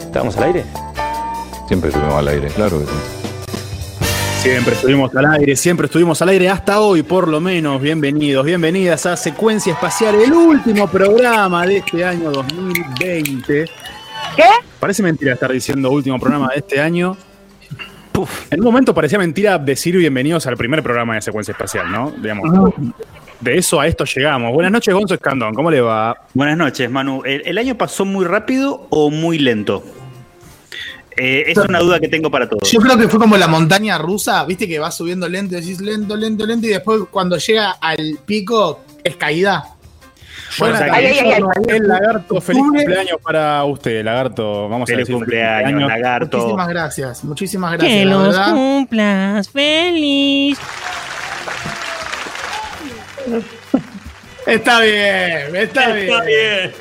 ¿Estamos al aire? Siempre estuvimos al aire, claro que sí. Siempre estuvimos al aire, siempre estuvimos al aire, hasta hoy por lo menos. Bienvenidos, bienvenidas a Secuencia Espacial, el último programa de este año 2020. ¿Qué? Parece mentira estar diciendo último programa de este año. En un momento parecía mentira decir bienvenidos al primer programa de Secuencia Espacial, ¿no? Digamos, de eso a esto llegamos. Buenas noches, Gonzo Escandón, ¿cómo le va? Buenas noches, Manu. ¿El, el año pasó muy rápido o muy lento? Eh, es una duda que tengo para todos. Yo creo que fue como la montaña rusa, viste que va subiendo lento, decís lento, lento, lento, y después cuando llega al pico es caída. Bueno, o sea, Ay, ay, ay, ay. el lagarto, feliz cumpleaños para usted, lagarto. Vamos a Feliz decir cumpleaños, lagarto. Muchísimas gracias, muchísimas gracias. Que la los verdad. cumplas feliz. Está bien, está, bien.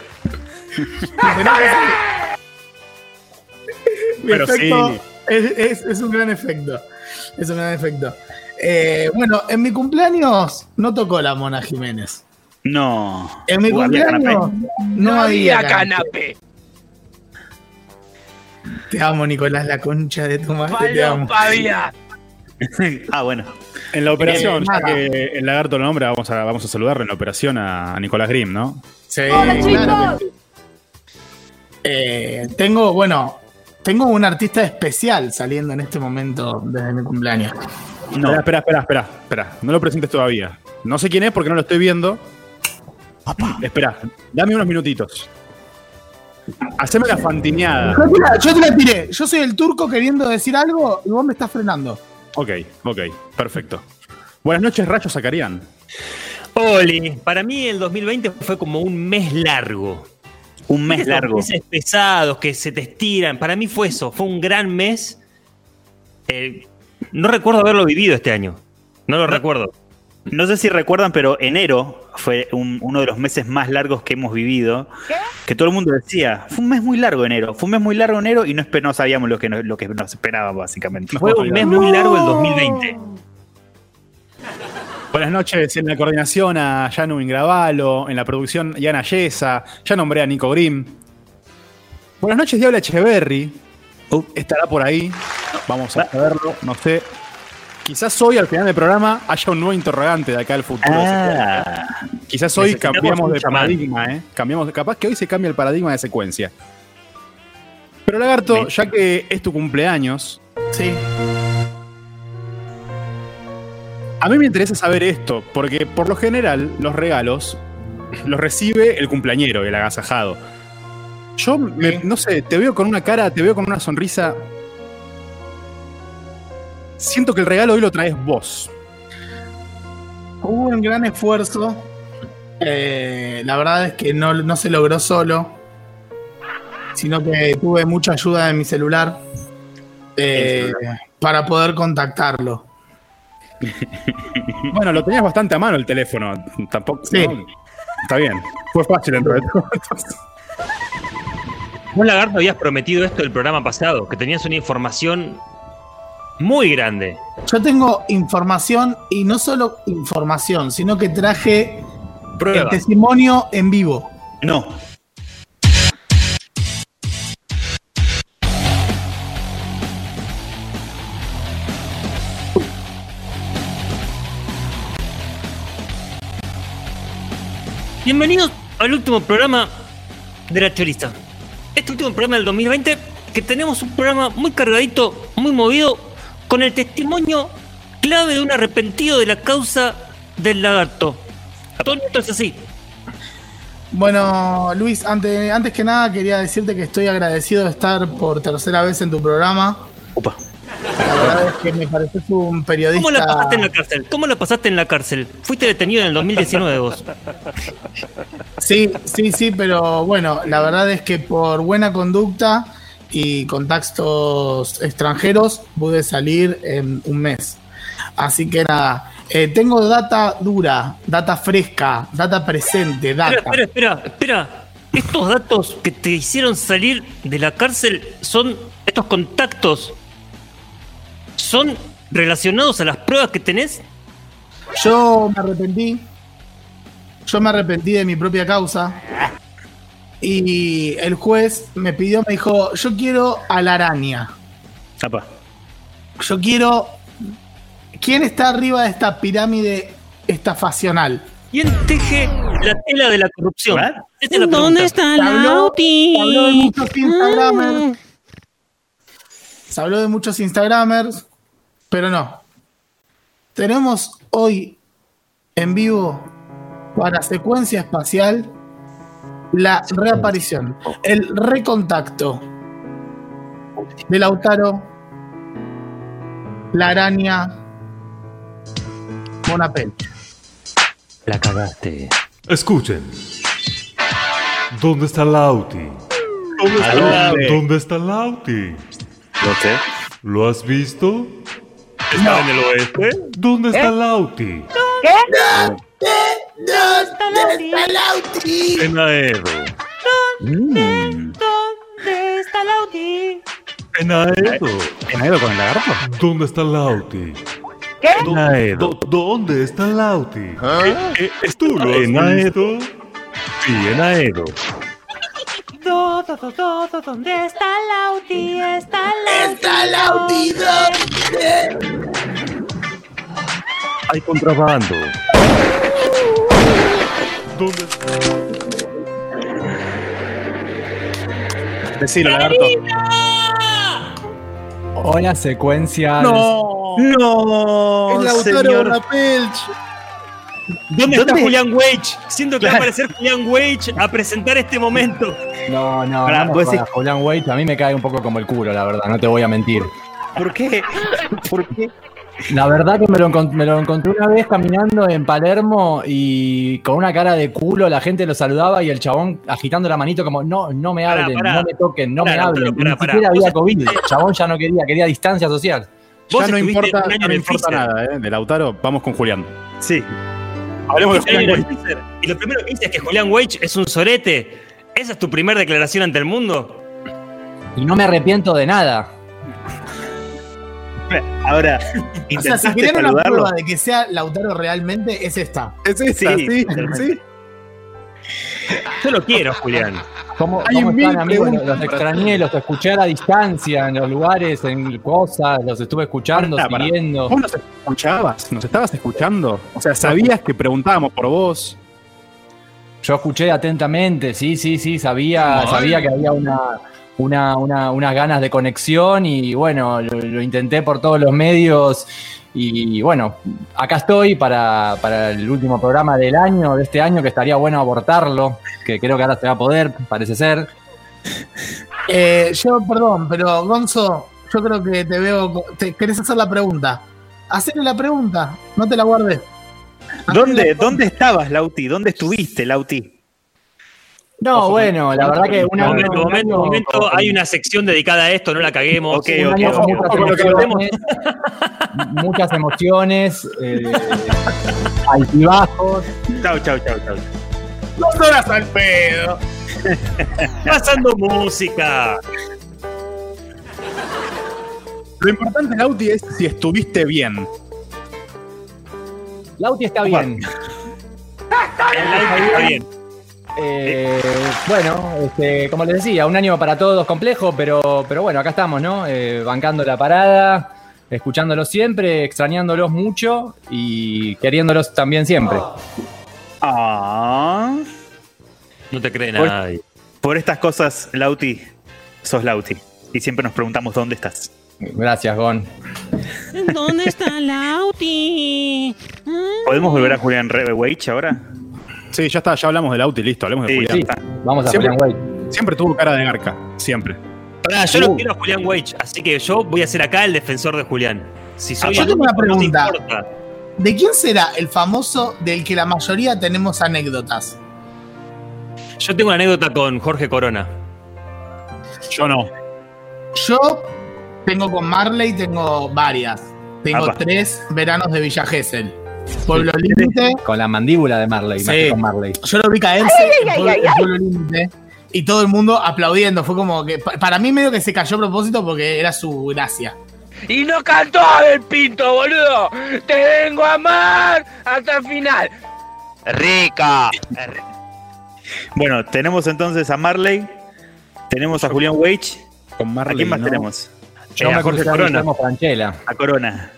Mi Pero efecto sí. es, es- es un gran efecto. Es un gran efecto. Eh, bueno, en mi cumpleaños no tocó la Mona Jiménez. No. En mi Uh, ¿había cumpleaños no, había canapé. canapé. Te amo, Nicolás, la concha de tu madre. Te amo. ah, bueno. En la operación, ya que el lagarto lo nombra, vamos a, vamos a saludarlo en la operación a, Nicolás Grimm, ¿no? Sí, Hola, claro. Eh, tengo, bueno, tengo un artista especial saliendo en este momento desde mi cumpleaños. No. Espera, espera, espera, espera, espera. No lo presentes todavía. No sé quién es porque no lo estoy viendo. Espera, dame unos minutitos. Haceme la fantineada. Yo te, la, yo te la tiré. Yo soy el turco queriendo decir algo y vos me estás frenando. Ok, ok, perfecto. Buenas noches, Rayo Zacarián. Oli, para mí el 2020 fue como un mes largo. Un mes Esos largo. Meses pesados que se te estiran. Para mí fue eso, fue un gran mes. Eh, no recuerdo haberlo vivido este año. No lo recuerdo. No sé si recuerdan, pero enero fue un- uno de los meses más largos que hemos vivido. ¿Qué? Que todo el mundo decía, fue un mes muy largo enero, fue un mes muy largo enero y no, espe- no sabíamos lo que, nos, lo que nos esperaba, básicamente. Fue un mes muy largo el 2020. Buenas noches en la coordinación a Janu Ingravalo, en la producción Yana Yesa, ya nombré a Nico Grimm. Buenas noches, Diablo Echeverry. Uh. Estará por ahí. Vamos a verlo, no sé. Quizás hoy al final del programa haya un nuevo interrogante de acá al futuro. Ah, Quizás hoy cambiamos de paradigma, ¿eh? Cambiamos, capaz que hoy se cambia el paradigma de secuencia. Pero Lagarto, ya que es tu cumpleaños, Sí. a mí me interesa saber esto, porque por lo general los regalos los recibe el cumpleañero, el agasajado. Yo, me- no sé, te veo con una cara, te veo con una sonrisa. Siento que el regalo hoy lo traes vos. Hubo un gran esfuerzo. Eh, la verdad es que no, no se logró solo. Sino que tuve mucha ayuda de mi celular. eh, para poder contactarlo. Bueno, lo tenías bastante a mano el teléfono. Tampoco. Sí. ¿no? Está bien. Fue fácil dentro de todo. Vos, Lagarto, habías prometido esto el programa pasado, que tenías una información muy grande. Yo tengo información y no solo información, sino que traje el testimonio en vivo. no. Bienvenidos al último programa de la Choriza. Este último programa del 2020, que tenemos un programa muy cargadito, muy movido, con el testimonio clave de un arrepentido de la causa del lagarto. Todo esto es así. Bueno, Luis, antes, antes que nada quería decirte que estoy agradecido de estar por tercera vez en tu programa. Upa. La verdad es que me pareces un periodista. ¿Cómo la pasaste en la cárcel? ¿Cómo la pasaste en la cárcel? Fuiste detenido en el 2019 vos. Sí, sí, sí, pero bueno, la verdad es que por buena conducta y contactos extranjeros pude salir en un mes. Así que nada, eh, tengo data dura, data fresca, data presente, data. Espera, espera, espera, espera. Estos datos que te hicieron salir de la cárcel son estos contactos. ¿Son relacionados a las pruebas que tenés? Yo me arrepentí. Yo me arrepentí de mi propia causa. Y el juez me pidió, me dijo, yo quiero a la araña. Apa. Yo quiero... ¿Quién está arriba de esta pirámide estafacional? ¿Quién teje la tela de la corrupción? La ¿Dónde está Se habló- Lauti? se habló de muchos Instagramers. Mm. Se habló de muchos Instagramers, pero no. Tenemos hoy en vivo para secuencia espacial la reaparición, el recontacto de Lautaro, la araña, Bonapel. La cagaste. Escuchen. ¿Dónde está Lauti? ¿A dónde? ¿Dónde está Lauti? No sé. ¿Lo has visto? ¿Estaba en el oeste? ¿Dónde está Lauti? En Aedo. ¿Dónde está Lauti? En Aedo. ¿En Aedo con el lagarto? ¿Dónde está Lauti? En Aedo. Do- ¿Dónde está Lauti? Eh, eh, ¿Tú lo has en Aedo. visto? Sí, en Aedo. Do, do, do, do, do, ¿Dónde está Lauti? Está Lauti. Está Lauti. Hay contrabando. ¿Dónde Decilo, lagarto. Hola, secuencias. No, No, es Lautaro. Bonapel. ¿Dónde, está ¿Dónde? Julián Wage? Siento que va a Claro. aparecer Julián Wage a presentar este momento. No, no, Pará, no decís- Julián Wade, a mí me cae un poco como el culo, la verdad, no te voy a mentir. ¿Por qué? ¿Por qué? La verdad que me lo, me lo encontré una vez caminando en Palermo y con una cara de culo la gente lo saludaba y el chabón agitando la manito como no, no me hablen, pará. no me toquen, no Pará, me hablen. Ni pará. siquiera había COVID. El chabón ya no quería, quería distancia social. Ya no importa, no el importa nada, ¿eh? De Lautaro, vamos con Julián. Sí. Hablemos de Julián. Y lo primero que dices es que Julián Wage es un sorete. ¿Esa es tu primera declaración ante el mundo? Y no me arrepiento de nada. Ahora, O sea, si ¿intentaste quieren una prueba de que sea Lautaro realmente, es esta. Es esta, Sí, sí, sí. Yo lo quiero, Julián. ¿Cómo, Hay cómo mil están, amigos? Los, los para extrañé, los escuché a la distancia, en los lugares, en cosas, los estuve escuchando, Pará, pará. siguiendo. Vos nos escuchabas, nos estabas escuchando. O sea, sabías que preguntábamos por vos. Yo escuché atentamente, sí, sí, sí, sabía, sabía que había una, una, una- unas ganas de conexión y bueno, lo, lo intenté por todos los medios y bueno, acá estoy para, para el último programa del año, de este año, que estaría bueno abortarlo, que creo que ahora se va a poder, parece ser. Eh, yo, perdón, pero Gonzo, yo creo que te veo. Te, ¿Querés hacer la pregunta? Hacerle la pregunta, no te la guardes. ¿Dónde, ¿Dónde estabas, Lauti? ¿Dónde estuviste, Lauti? No, bueno, la verdad que un año, Momento, un momento, año- momento, hay una sección dedicada a esto, no la caguemos. Ok, ok, muchas emociones, muchas emociones, eh, altibajos. Chau, chau, chau, chau. Dos horas al pedo. Pasando música. Lo importante, Lauti, es si estuviste bien. Lauti está bien. Está bien. Eh, bueno, este, como les decía, un año para todos complejo, pero, pero bueno, acá estamos, ¿no? Eh, bancando la parada, escuchándolos siempre, extrañándolos mucho y queriéndolos también siempre. Ah. No te cree Por- nadie. Por estas cosas, Lauti, sos Lauti. Y siempre nos preguntamos dónde estás. Gracias, Gon. ¿Dónde está Lauti? ¿Podemos volver a Julián Re- Wage ahora? Sí, ya está, ya hablamos de Lauti, listo, hablemos de Sí, Julián. Sí, está. vamos a Siempre- Julián Wade. Siempre tuvo cara de garca, siempre. Pará, yo Uh. no quiero a Julián Wage, así que yo voy a ser acá el defensor de Julián. Si soy Ah, yo el tengo una no pregunta. ¿De quién será el famoso del que la mayoría tenemos anécdotas? Yo tengo una anécdota con Jorge Corona. Yo no. Yo tengo con Marley, tengo varias. Tengo Apa. tres veranos de Villa Gesell. Pueblo Límite. Con la mandíbula de Marley, más Sí. que con Marley. Yo lo vi caerse Pueblo- Límite. Y todo el mundo aplaudiendo. Fue como que. pa- Para mí, medio que se cayó a propósito porque era su gracia. Y no cantó Abel Pinto, boludo. Te vengo a amar hasta el final. Rica. Bueno, tenemos entonces a Marley, tenemos a Julián Wage. Con ¿A Marley, quién más ¿no? tenemos? Yo Eh, a me acuerdo que Corona. A Corona.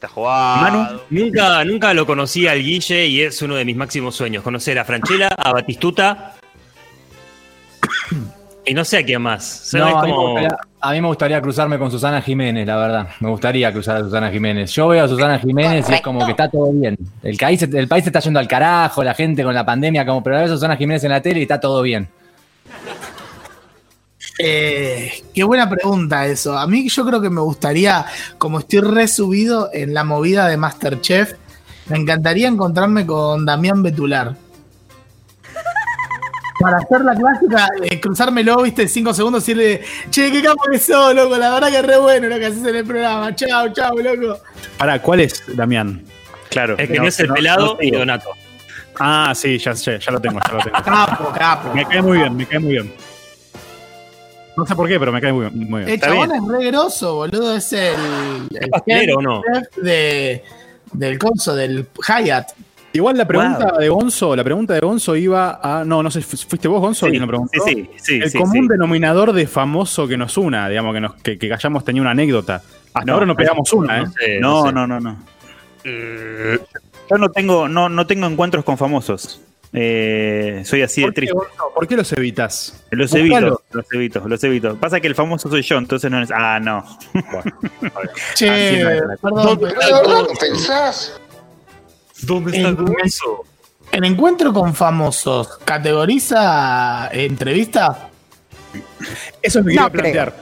Está jugado. Manu. Nunca, nunca lo conocí al Guille y es uno de mis máximos sueños. Conocer a Franchella, a Batistuta. Y no sé a quién más. No, a, mí me como- gustaría, a mí me gustaría cruzarme con Susana Jiménez, la verdad. Me gustaría cruzar a Susana Jiménez. Yo veo a Susana Jiménez y es como que está todo bien. El país, el país se está yendo al carajo, la gente con la pandemia, como, pero a veces Susana Jiménez en la tele y está todo bien. Eh, qué buena pregunta eso. A mí yo creo que me gustaría, como estoy resubido en la movida de Masterchef, me encantaría encontrarme con Damián Betular. Para hacer la clásica, eh, cruzármelo, viste, cinco segundos y decirle, che, qué capo que sos, loco, la verdad que es re bueno lo que haces en el programa. Chao, chao, loco. Para, ¿cuál es, Damián? Claro. Es que no, es el no- pelado no y. Donato. Ah, sí, ya, sé, ya lo tengo, ya lo tengo. Capo, capo. Me cae muy bien, me cae muy bien. No sé por qué, pero me cae muy bien. Muy bien. El Está chabón bien. es re grosso, boludo. Es el, el pastelero o no? chef de, del conso, del Hyatt. Igual la pregunta Wow. de Gonzo, la pregunta de Gonzo iba a. No, no sé, fu- ¿fuiste vos, Gonzo? Sí, quien lo preguntó? sí, sí, sí, El sí, común sí. denominador de famoso que nos una, digamos, que, nos, que, que hayamos tenido una anécdota. Hasta No, ahora no pegamos una, ¿eh? No sé, No, sé. no, no, no. Yo no tengo, no, no tengo encuentros con famosos. Eh, soy así de ¿Por qué, triste. Gonzo? ¿Por qué los evitas? Los evito, los evito, los evito. Pasa que el famoso soy yo, entonces no es. Ah, no. Che, Así no era. perdón, ¿Dónde pero- está Gonzo? ¿Dónde está En- Gonzo? En encuentro con famosos, ¿categoriza entrevista? Eso es lo que No quiero plantear.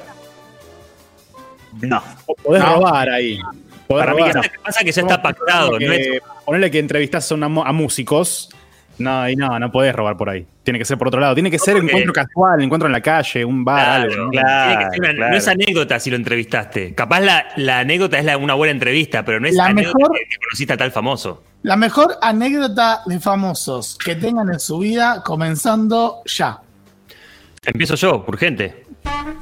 No. Podés No. robar ahí. Podés Para mí robar. que Pasa que, pasa que ya está pactado. Que- no es- Ponele que entrevistas a músicos. No, y no, no podés robar por ahí. Tiene que ser por otro lado. Tiene que ser porque- encuentro casual, encuentro en la calle, un bar, Claro, algo. ¿no? claro. tiene que ser una- claro. No es anécdota si lo entrevistaste. Capaz la, la anécdota es la- una buena entrevista, pero no es La anécdota mejor- que, que conociste a tal famoso. La mejor anécdota de famosos que tengan en su vida comenzando ya. Empiezo yo, urgente.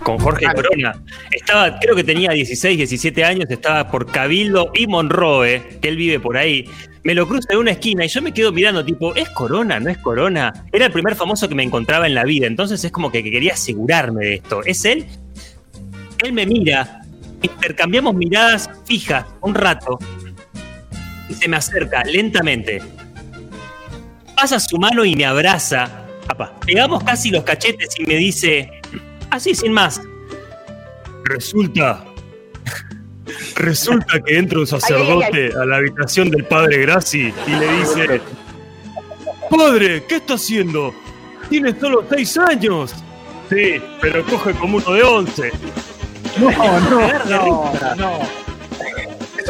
Con Jorge Corona. Estaba, creo que tenía 16, 17 años, estaba por Cabildo y Monroe, que él vive por ahí. Me lo cruzo en una esquina y yo me quedo mirando, tipo, ¿es Corona? ¿No es Corona? Era el primer famoso que me encontraba en la vida, entonces es como que quería asegurarme de esto. ¿Es él? Él me mira, intercambiamos miradas fijas un rato y se me acerca lentamente. Pasa su mano y me abraza. Apa. Pegamos casi los cachetes y me dice, así sin más. Resulta. Resulta que entra un sacerdote a la habitación del padre Graci y le dice: Padre, ¿qué está haciendo? Tiene solo seis años. Sí, pero coge como uno de once. No, no, no, no.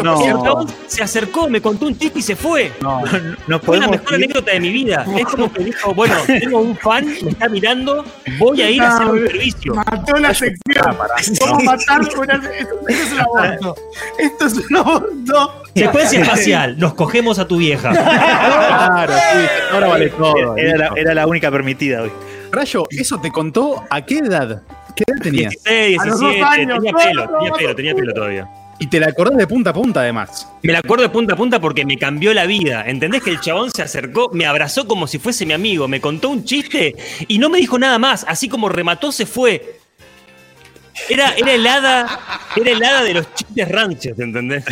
No. Y el chabón se acercó, me contó un chiste y se fue. No Fue la mejor ir- anécdota de mi vida. Es como que dijo, bueno, tengo un fan, me está mirando, voy a ir a hacer un servicio. Mató la sección. ¿Cómo matar una Esto es un aborto. Esto es un aborto. Secuencia espacial, nos cogemos a tu vieja. Claro, sí, ahora vale todo. Era la, listo. era la única permitida hoy. Rayo, ¿eso te contó a qué edad? ¿Qué edad tenías? 16, A los 17, dos años, tenía no, pelo, no, tenía no. pelo, tenía pelo todavía. Y te la acordás de punta a punta, además. Me la acuerdo de punta a punta porque me cambió la vida. ¿Entendés que el chabón se acercó, me abrazó como si fuese mi amigo, me contó un chiste y no me dijo nada más? Así como remató, se fue. Era, era el hada, era el hada de los chistes ranchos, ¿entendés?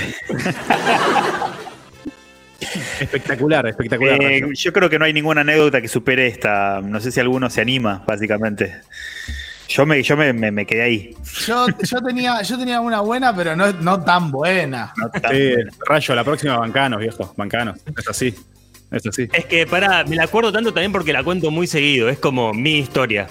Espectacular, espectacular. Eh, yo creo que no hay ninguna anécdota que supere esta. No sé si alguno se anima, básicamente. Yo me, yo me, me- me quedé ahí. Yo, yo, tenía, yo tenía una buena, pero no, no tan buena. No tan Sí. Rayo, la próxima bancanos, viejo. Bancanos. Es así. Es así. Es que, pará, me la acuerdo tanto también porque la cuento muy seguido. Es como mi historia.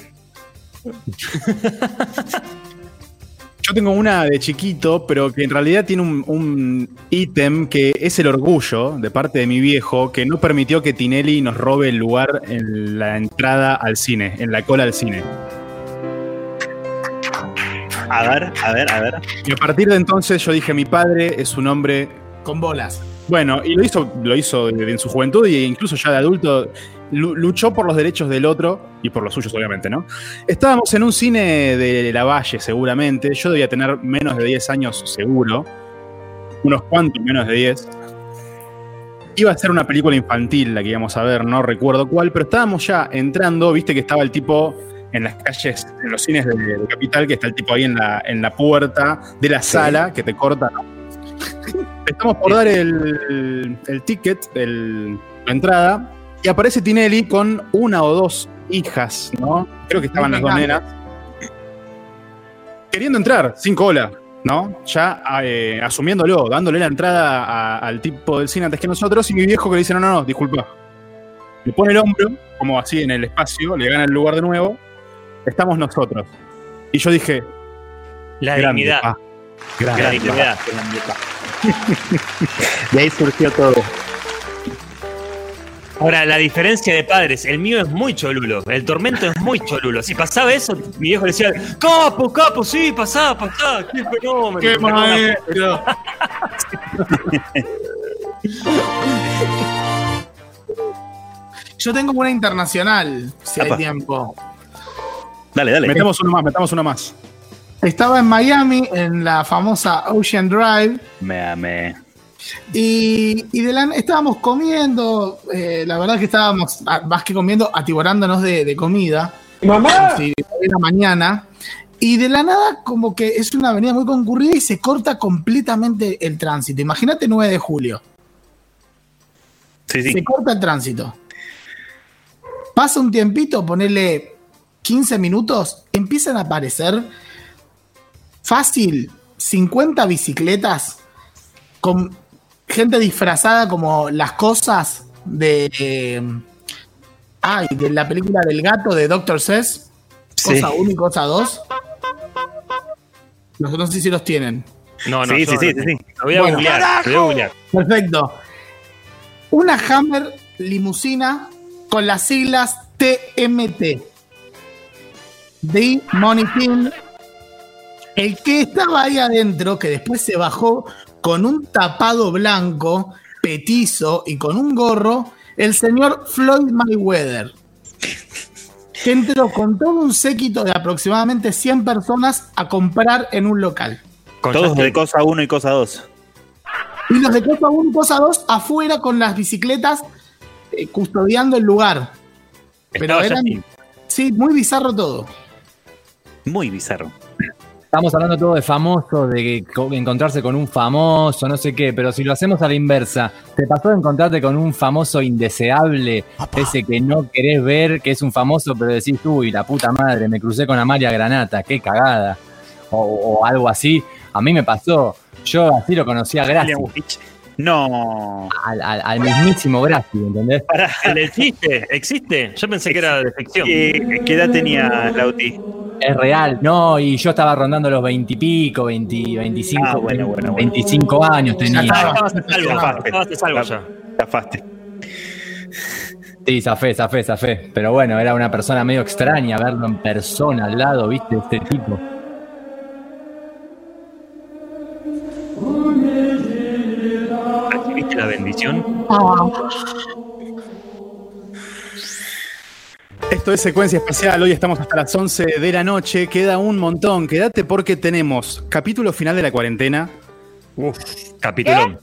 Yo tengo una de chiquito, pero que en realidad tiene un- un ítem que es el orgullo de parte de mi viejo, que no permitió que Tinelli nos robe el lugar en la entrada al cine, en la cola al cine. A ver, a ver, a ver. Y a partir de entonces yo dije, mi padre es un hombre Con bolas. Bueno, y lo hizo, lo hizo en su juventud e incluso ya de adulto lu- luchó por los derechos del otro y por los suyos, obviamente, ¿no? Estábamos en un cine de La Valle, seguramente. Yo debía tener menos de 10 años, seguro. Unos cuantos menos de 10. Iba a ser una película infantil la que íbamos a ver, no recuerdo cuál, pero estábamos ya entrando, viste que estaba el tipo en las calles, en los cines de, de Capital, que está el tipo ahí en la, en la puerta de la sala que te corta. ¿no? Estamos por dar el, el ticket, el- la entrada, y aparece Tinelli con una o dos hijas, ¿no? Creo que estaban las dos nenas. Queriendo entrar, sin cola, ¿no? Ya eh, asumiéndolo, dándole la entrada a- al tipo del cine antes que nosotros, y mi viejo que le dice, no, no, no, disculpa. Le pone el hombro, como así en el espacio, le gana el lugar de nuevo. Estamos nosotros. Y yo dije, La grande, dignidad. pa, La dignidad. De ahí surgió todo. Ahora, la diferencia de padres, el mío es muy cholulo, el tormento es muy cholulo. Si pasaba eso, mi viejo le decía, capo, capo, sí, pasá, pasá, qué fenómeno. ¡Qué maestro! Yo tengo una internacional, si hay tiempo. Dale, dale. Metemos uno más, metamos uno más. Estaba en Miami, en la famosa Ocean Drive, Me amé. y, y de la- estábamos comiendo, eh, la verdad que estábamos, ah, más que comiendo, atiborándonos de, de comida. ¡Mamá! Si era mañana. Y de la nada, como que es una avenida muy concurrida y se corta completamente el tránsito. Imagínate 9 de julio. Sí, sí. Se corta el tránsito. Pasa un tiempito, ponele 15 minutos, empiezan a aparecer fácil 50 bicicletas con gente disfrazada como las cosas de. eh, ay, de la película del gato de Dr. Sess. Sí. Cosa 1 y cosa 2. Los no sé si los tienen. No, no, Sí, sí, no sí, lo sí, sí. Lo voy a Bueno. googlear, lo voy a googlear. Perfecto. Una Hammer limusina con las siglas TMT. The Money Team. El que estaba ahí adentro, que después se bajó con un tapado blanco, petizo y con un gorro, el señor Floyd Mayweather. Que entró con todo un séquito de aproximadamente 100 personas a comprar en un local. Con Todos de cosa 1 y cosa 2. Y los de Cosa 1 y Cosa 2 afuera con las bicicletas eh, custodiando el lugar. Pero Estaba eran. Sí, muy bizarro todo. Muy bizarro. Estamos hablando todo de famosos, de encontrarse con un famoso, no sé qué, pero si lo hacemos a la inversa, ¿te pasó de encontrarte con un famoso indeseable, ese que no querés ver, que es un famoso, pero decís, uy, la puta madre, me crucé con Amalia Granata, qué cagada? O, o algo así. A mí me pasó, yo así lo conocí a Graci, No. al, al- al mismísimo Graci, ¿entendés? ¿El existe? ¿Existe? Yo pensé que era de ficción. ¿Qué, qué edad tenía Lauti? Es real, no, y yo estaba rondando los 20 y pico, 20, 25, Ah, bueno, bueno, bueno. 25 años tenía. Estabas salvo, Zafaste. estabas a salvo ya. Zafaste. Sí, zafé, zafé, zafé. Pero bueno, era una persona medio extraña verlo en persona al lado, ¿viste? Este tipo. Esto es secuencia espacial. Hoy estamos hasta las 11 de la noche. Queda un montón. Quédate porque tenemos capítulo final de la cuarentena. Capitulón.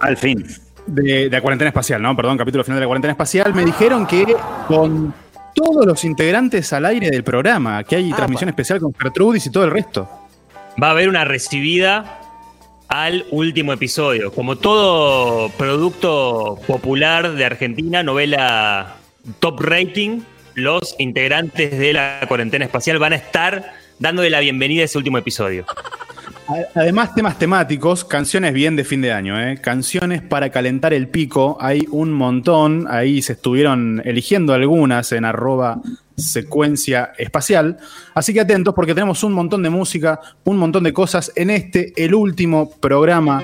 Al fin. De, de la cuarentena espacial, ¿no? Perdón, capítulo final de la cuarentena espacial. Me dijeron que con todos los integrantes al aire del programa, que hay transmisión especial con Gertrudis y todo el resto. Va a haber una recibida al último episodio. Como todo producto popular de Argentina, novela top rating, los integrantes de la cuarentena espacial van a estar dándole la bienvenida a ese último episodio. Además, temas temáticos, canciones bien de fin de año, ¿eh? Canciones para calentar el pico, hay un montón. Ahí se estuvieron eligiendo algunas en arroba secuencia espacial. Así que atentos porque tenemos un montón de música, un montón de cosas en este, el último programa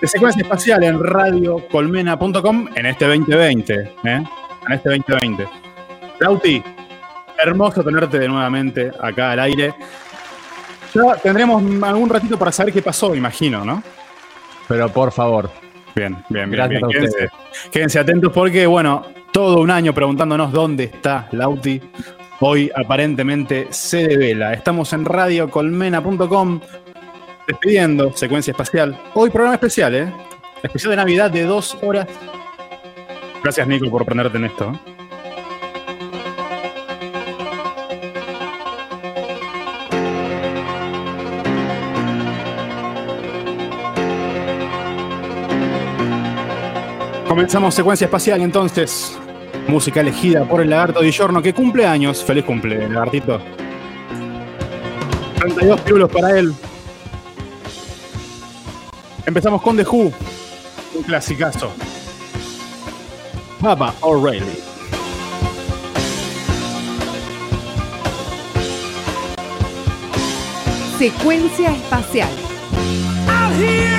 de secuencia espacial en radiocolmena.com en este 2020. ¿eh? En este 2020. Lauti, hermoso tenerte de nuevamente acá al aire. Ya tendremos algún ratito para saber qué pasó, imagino, ¿no? Pero por favor. Bien, bien, bien. Gracias bien. a Quédense, ustedes. quédense atentos porque, bueno, todo un año preguntándonos dónde está Lauti. Hoy aparentemente se devela. Estamos en radiocolmena.com despidiendo secuencia espacial. Hoy programa especial, ¿eh? Especial de Navidad de dos horas. Gracias, Nico, por prenderte en esto. ¿eh? Comenzamos secuencia espacial entonces. Música elegida por el lagarto Di Giorno que cumple años. Feliz cumple, lagartito. 32 pirulos para él. Empezamos con The Who. Un clasicazo. Baba O'Reilly. Secuencia espacial. Here